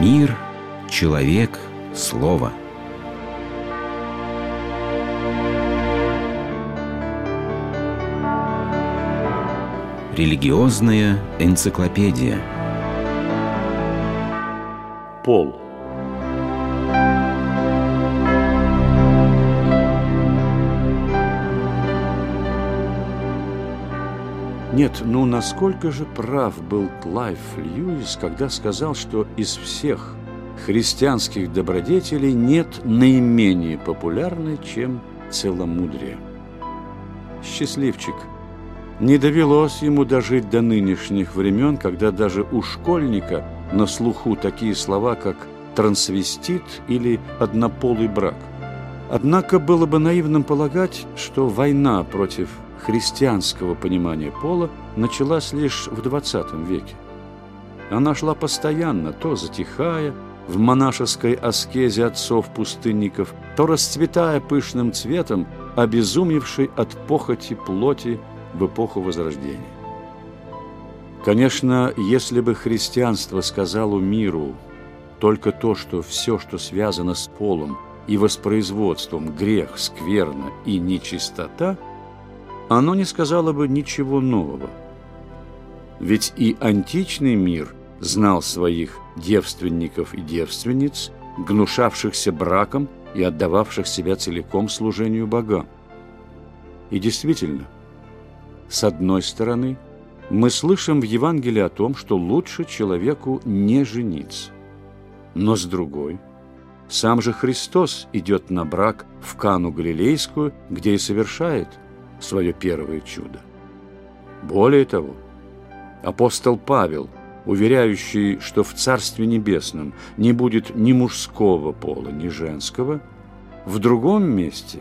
Мир, человек, слово. Религиозная энциклопедия. Пол. Нет, ну насколько же прав был Клайв Льюис, когда сказал, что из всех христианских добродетелей нет наименее популярной, чем целомудрие. Счастливчик. Не довелось ему дожить до нынешних времен, когда даже у школьника на слуху такие слова, как трансвестит или однополый брак. Однако было бы наивным полагать, что война против христианского понимания пола началась лишь в XX веке. Она шла постоянно, то затихая в монашеской аскезе отцов-пустынников, то расцветая пышным цветом, обезумевшей от похоти плоти в эпоху Возрождения. Конечно, если бы христианство сказало миру только то, что все, что связано с полом и воспроизводством, грех, скверно и нечистота – оно не сказало бы ничего нового. Ведь и античный мир знал своих девственников и девственниц, гнушавшихся браком и отдававших себя целиком служению богам. И действительно, с одной стороны, мы слышим в Евангелии о том, что лучше человеку не жениться. Но с другой, сам же Христос идет на брак в Кану Галилейскую, где и совершает – свое первое чудо. Более того, апостол Павел, уверяющий, что в Царстве Небесном не будет ни мужского пола, ни женского, в другом месте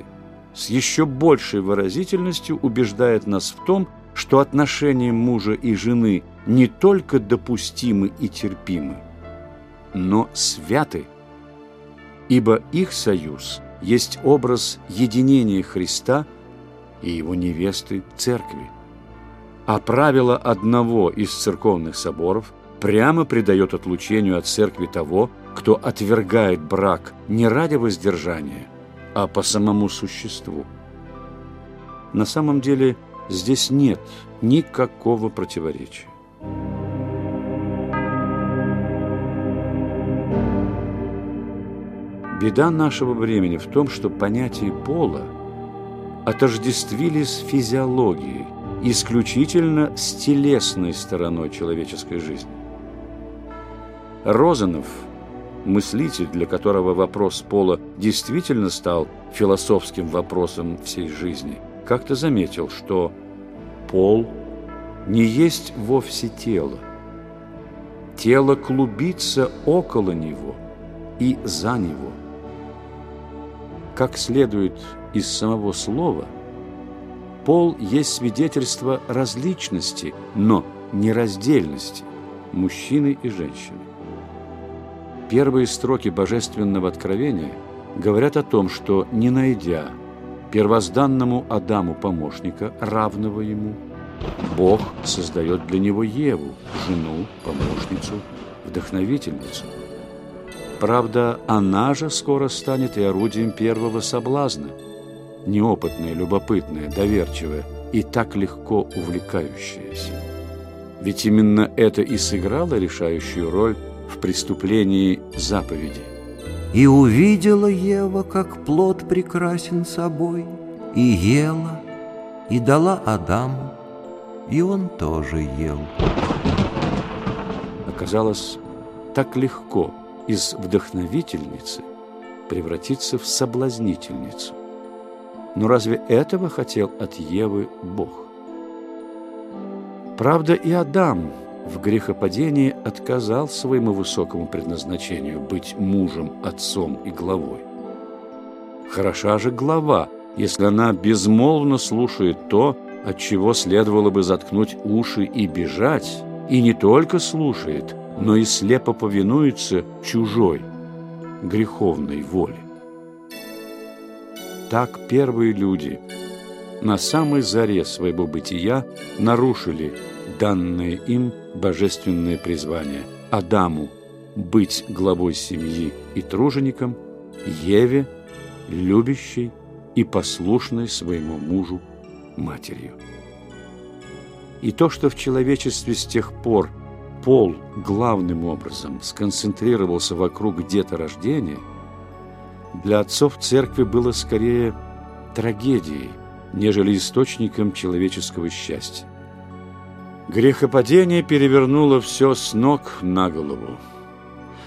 с еще большей выразительностью убеждает нас в том, что отношения мужа и жены не только допустимы и терпимы, но святы, ибо их союз есть образ единения Христа – и его невесты церкви. А правило одного из церковных соборов прямо придает отлучению от церкви того, кто отвергает брак не ради воздержания, а по самому существу. На самом деле здесь нет никакого противоречия. Беда нашего времени в том, что понятие пола – отождествили с физиологией, исключительно с телесной стороной человеческой жизни. Розанов, мыслитель, для которого вопрос пола действительно стал философским вопросом всей жизни, как-то заметил, что пол не есть вовсе тело. Тело клубится около него и за него. Как следует из самого слова, пол есть свидетельство различности, но нераздельности мужчины и женщины. Первые строки Божественного Откровения говорят о том, что, не найдя первозданному Адаму помощника, равного ему, Бог создает для него Еву, жену, помощницу, вдохновительницу – Правда, она же скоро станет и орудием первого соблазна. Неопытная, любопытная, доверчивая и так легко увлекающаяся. Ведь именно это и сыграло решающую роль в преступлении заповеди. И увидела Ева, как плод прекрасен собой, и ела, и дала Адаму, и он тоже ел. Оказалось, так легко – из вдохновительницы превратиться в соблазнительницу. Но разве этого хотел от Евы Бог? Правда, и Адам в грехопадении отказал своему высокому предназначению быть мужем, отцом и главой. Хороша же глава, если она безмолвно слушает то, от чего следовало бы заткнуть уши и бежать, и не только слушает, но и слепо повинуется чужой, греховной воле. Так первые люди на самой заре своего бытия нарушили данное им божественное призвание Адаму быть главой семьи и тружеником, Еве, любящей и послушной своему мужу матерью. И то, что в человечестве с тех пор пол главным образом сконцентрировался вокруг деторождения, для отцов церкви было скорее трагедией, нежели источником человеческого счастья. Грехопадение перевернуло все с ног на голову.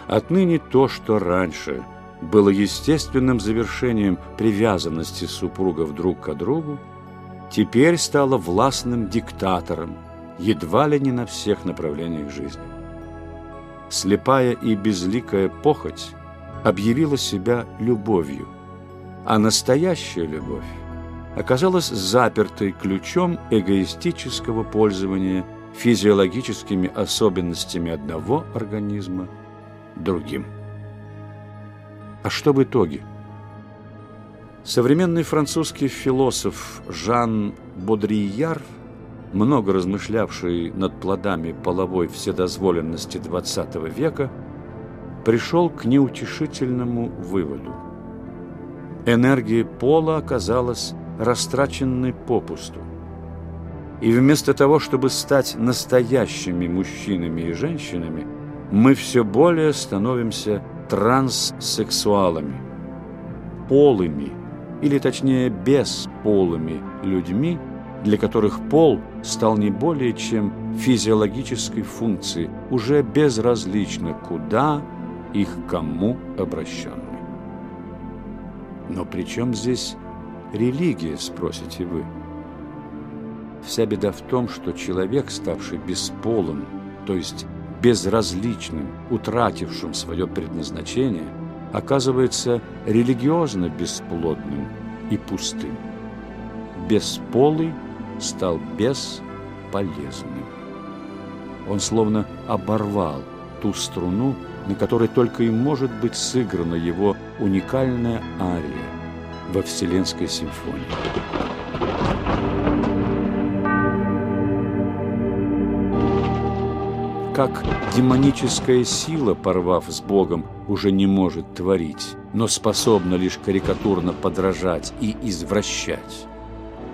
Отныне то, что раньше было естественным завершением привязанности супругов друг к другу, теперь стало властным диктатором, едва ли не на всех направлениях жизни. Слепая и безликая похоть объявила себя любовью, а настоящая любовь оказалась запертой ключом эгоистического пользования физиологическими особенностями одного организма другим. А что в итоге? Современный французский философ Жан Бодрияр, много размышлявший над плодами половой вседозволенности XX века, пришел к неутешительному выводу. Энергия пола оказалась растраченной попусту. И вместо того, чтобы стать настоящими мужчинами и женщинами, мы все более становимся транссексуалами, полыми, или точнее бесполыми людьми, для которых пол стал не более чем физиологической функцией, уже безразлично куда и к кому обращенной. Но при чем здесь религия, спросите вы? Вся беда в том, что человек, ставший бесполым, то есть безразличным, утратившим свое предназначение, оказывается религиозно бесплодным и пустым. Бесполый стал бесполезным. Он словно оборвал ту струну, на которой только и может быть сыграна его уникальная ария во Вселенской симфонии. как демоническая сила, порвав с Богом, уже не может творить, но способна лишь карикатурно подражать и извращать,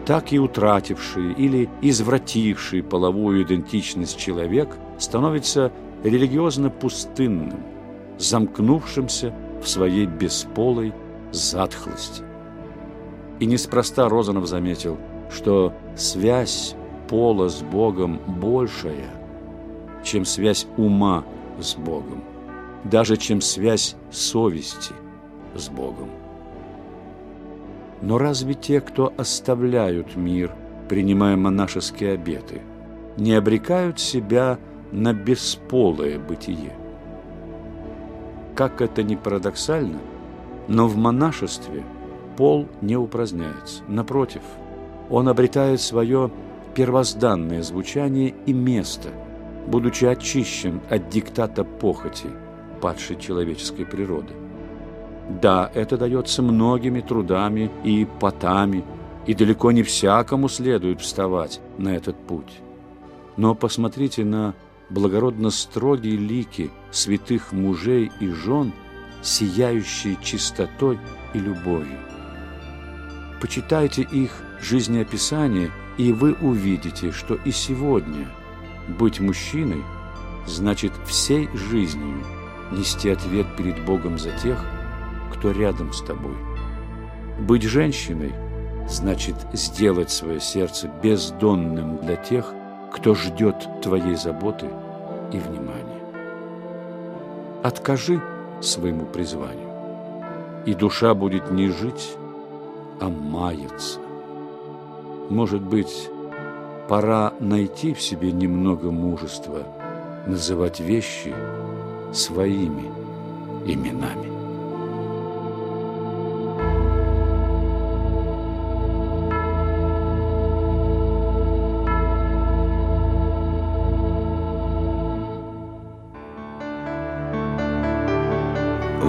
так и утративший или извративший половую идентичность человек становится религиозно пустынным, замкнувшимся в своей бесполой затхлости. И неспроста Розанов заметил, что связь пола с Богом большая, чем связь ума с Богом, даже чем связь совести с Богом. Но разве те, кто оставляют мир, принимая монашеские обеты, не обрекают себя на бесполое бытие? Как это ни парадоксально, но в монашестве пол не упраздняется. Напротив, он обретает свое первозданное звучание и место – будучи очищен от диктата похоти, падшей человеческой природы. Да, это дается многими трудами и потами, и далеко не всякому следует вставать на этот путь. Но посмотрите на благородно строгие лики святых мужей и жен, сияющие чистотой и любовью. Почитайте их жизнеописание, и вы увидите, что и сегодня – быть мужчиной значит всей жизнью нести ответ перед Богом за тех, кто рядом с тобой. Быть женщиной значит сделать свое сердце бездонным для тех, кто ждет твоей заботы и внимания. Откажи своему призванию, и душа будет не жить, а маяться. Может быть, Пора найти в себе немного мужества, называть вещи своими именами.